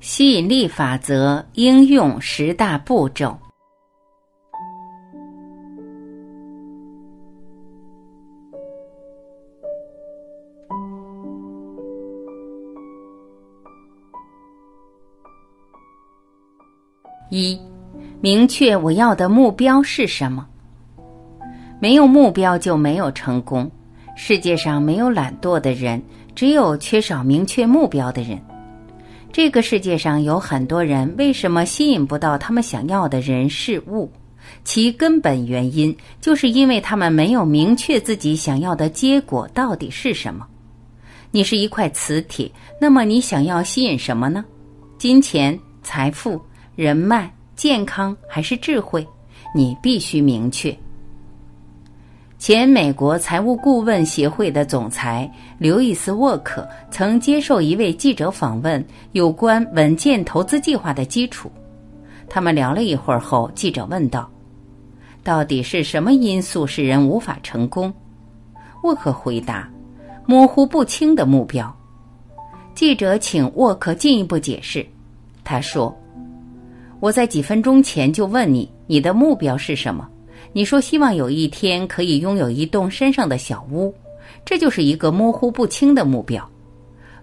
吸引力法则应用十大步骤。一，明确我要的目标是什么。没有目标就没有成功。世界上没有懒惰的人，只有缺少明确目标的人。这个世界上有很多人，为什么吸引不到他们想要的人事物？其根本原因就是因为他们没有明确自己想要的结果到底是什么。你是一块磁铁，那么你想要吸引什么呢？金钱、财富。人脉、健康还是智慧，你必须明确。前美国财务顾问协会的总裁刘易斯沃克曾接受一位记者访问，有关稳健投资计划的基础。他们聊了一会儿后，记者问道：“到底是什么因素使人无法成功？”沃克回答：“模糊不清的目标。”记者请沃克进一步解释，他说。我在几分钟前就问你，你的目标是什么？你说希望有一天可以拥有一栋山上的小屋，这就是一个模糊不清的目标。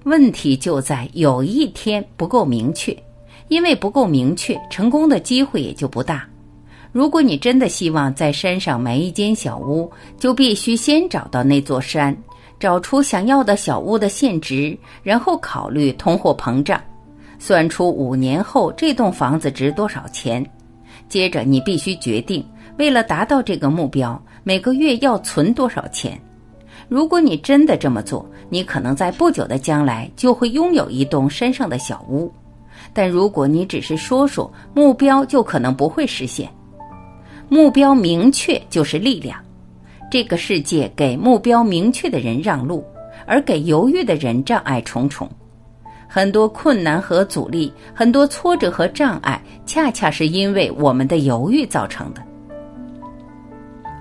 问题就在有一天不够明确，因为不够明确，成功的机会也就不大。如果你真的希望在山上买一间小屋，就必须先找到那座山，找出想要的小屋的现值，然后考虑通货膨胀。算出五年后这栋房子值多少钱，接着你必须决定，为了达到这个目标，每个月要存多少钱。如果你真的这么做，你可能在不久的将来就会拥有一栋山上的小屋。但如果你只是说说，目标就可能不会实现。目标明确就是力量。这个世界给目标明确的人让路，而给犹豫的人障碍重重。很多困难和阻力，很多挫折和障碍，恰恰是因为我们的犹豫造成的。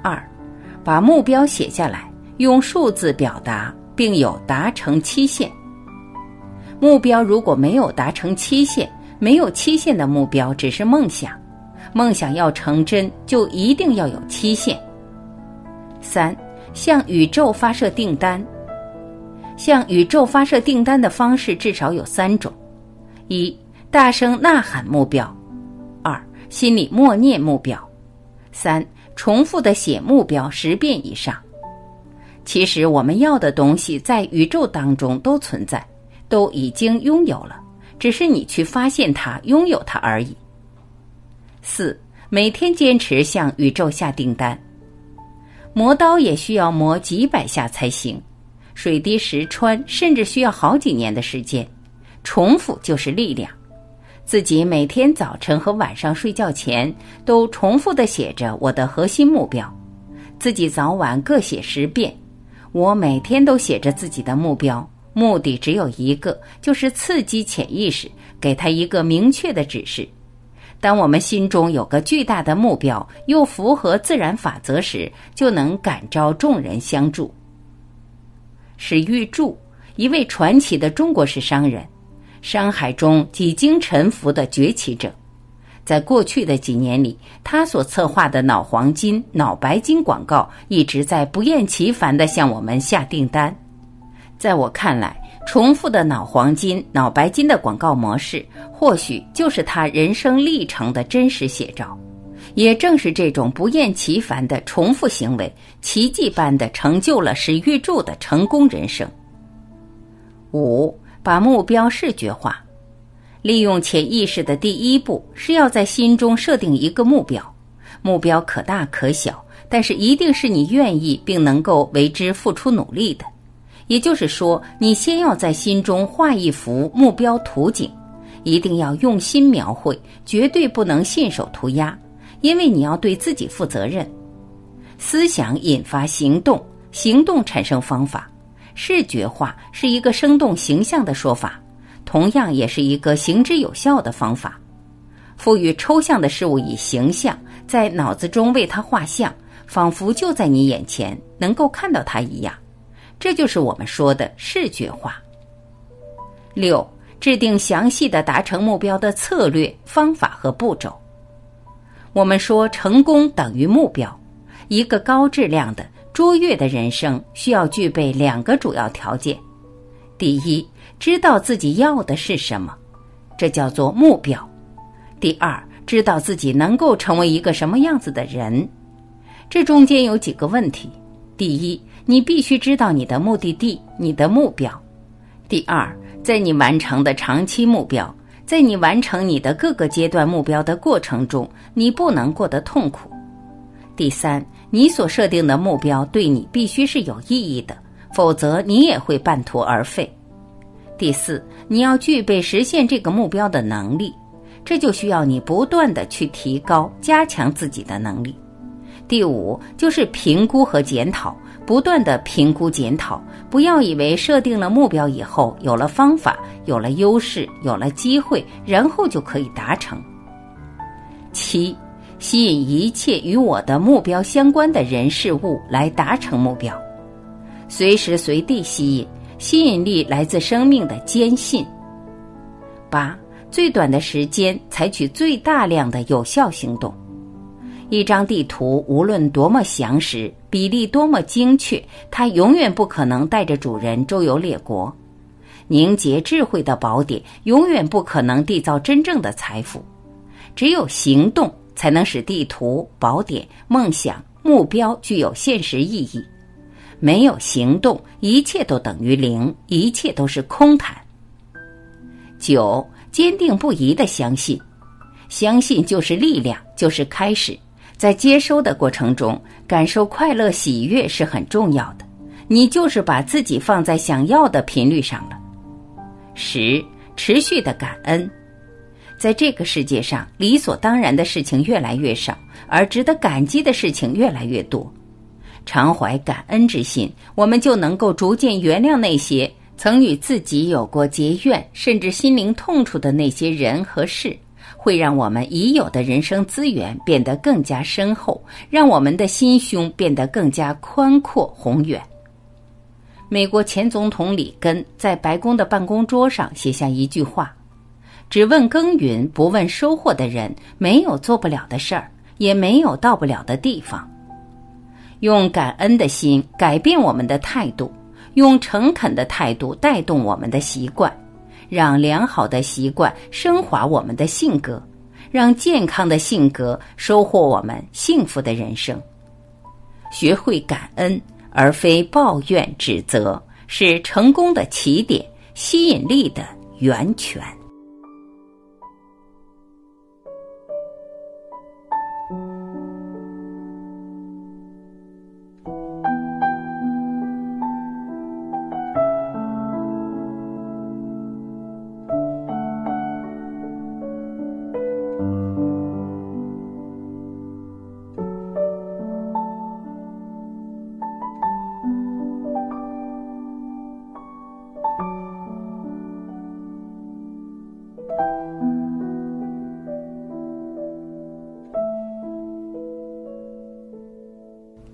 二，把目标写下来，用数字表达，并有达成期限。目标如果没有达成期限，没有期限的目标只是梦想。梦想要成真，就一定要有期限。三，向宇宙发射订单。向宇宙发射订单的方式至少有三种：一、大声呐喊目标；二、心里默念目标；三、重复的写目标十遍以上。其实我们要的东西在宇宙当中都存在，都已经拥有了，只是你去发现它、拥有它而已。四、每天坚持向宇宙下订单，磨刀也需要磨几百下才行。水滴石穿，甚至需要好几年的时间。重复就是力量。自己每天早晨和晚上睡觉前都重复的写着我的核心目标，自己早晚各写十遍。我每天都写着自己的目标，目的只有一个，就是刺激潜意识，给他一个明确的指示。当我们心中有个巨大的目标，又符合自然法则时，就能感召众人相助。史玉柱，一位传奇的中国式商人，商海中几经沉浮的崛起者。在过去的几年里，他所策划的脑黄金、脑白金广告一直在不厌其烦地向我们下订单。在我看来，重复的脑黄金、脑白金的广告模式，或许就是他人生历程的真实写照。也正是这种不厌其烦的重复行为，奇迹般的成就了史玉柱的成功人生。五，把目标视觉化，利用潜意识的第一步是要在心中设定一个目标，目标可大可小，但是一定是你愿意并能够为之付出努力的。也就是说，你先要在心中画一幅目标图景，一定要用心描绘，绝对不能信手涂鸦。因为你要对自己负责任，思想引发行动，行动产生方法，视觉化是一个生动形象的说法，同样也是一个行之有效的方法。赋予抽象的事物以形象，在脑子中为它画像，仿佛就在你眼前，能够看到它一样。这就是我们说的视觉化。六、制定详细的达成目标的策略、方法和步骤。我们说，成功等于目标。一个高质量的、卓越的人生需要具备两个主要条件：第一，知道自己要的是什么，这叫做目标；第二，知道自己能够成为一个什么样子的人。这中间有几个问题：第一，你必须知道你的目的地、你的目标；第二，在你完成的长期目标。在你完成你的各个阶段目标的过程中，你不能过得痛苦。第三，你所设定的目标对你必须是有意义的，否则你也会半途而废。第四，你要具备实现这个目标的能力，这就需要你不断的去提高、加强自己的能力。第五，就是评估和检讨。不断的评估检讨，不要以为设定了目标以后，有了方法，有了优势，有了机会，然后就可以达成。七，吸引一切与我的目标相关的人事物来达成目标，随时随地吸引，吸引力来自生命的坚信。八，最短的时间采取最大量的有效行动。一张地图无论多么详实，比例多么精确，它永远不可能带着主人周游列国。凝结智慧的宝典永远不可能缔造真正的财富。只有行动才能使地图、宝典、梦想、目标具有现实意义。没有行动，一切都等于零，一切都是空谈。九，坚定不移的相信，相信就是力量，就是开始。在接收的过程中，感受快乐、喜悦是很重要的。你就是把自己放在想要的频率上了。十，持续的感恩，在这个世界上，理所当然的事情越来越少，而值得感激的事情越来越多。常怀感恩之心，我们就能够逐渐原谅那些曾与自己有过结怨，甚至心灵痛处的那些人和事。会让我们已有的人生资源变得更加深厚，让我们的心胸变得更加宽阔宏远。美国前总统里根在白宫的办公桌上写下一句话：“只问耕耘不问收获的人，没有做不了的事儿，也没有到不了的地方。”用感恩的心改变我们的态度，用诚恳的态度带动我们的习惯。让良好的习惯升华我们的性格，让健康的性格收获我们幸福的人生。学会感恩，而非抱怨指责，是成功的起点，吸引力的源泉。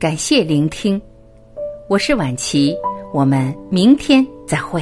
感谢聆听，我是晚琪，我们明天再会。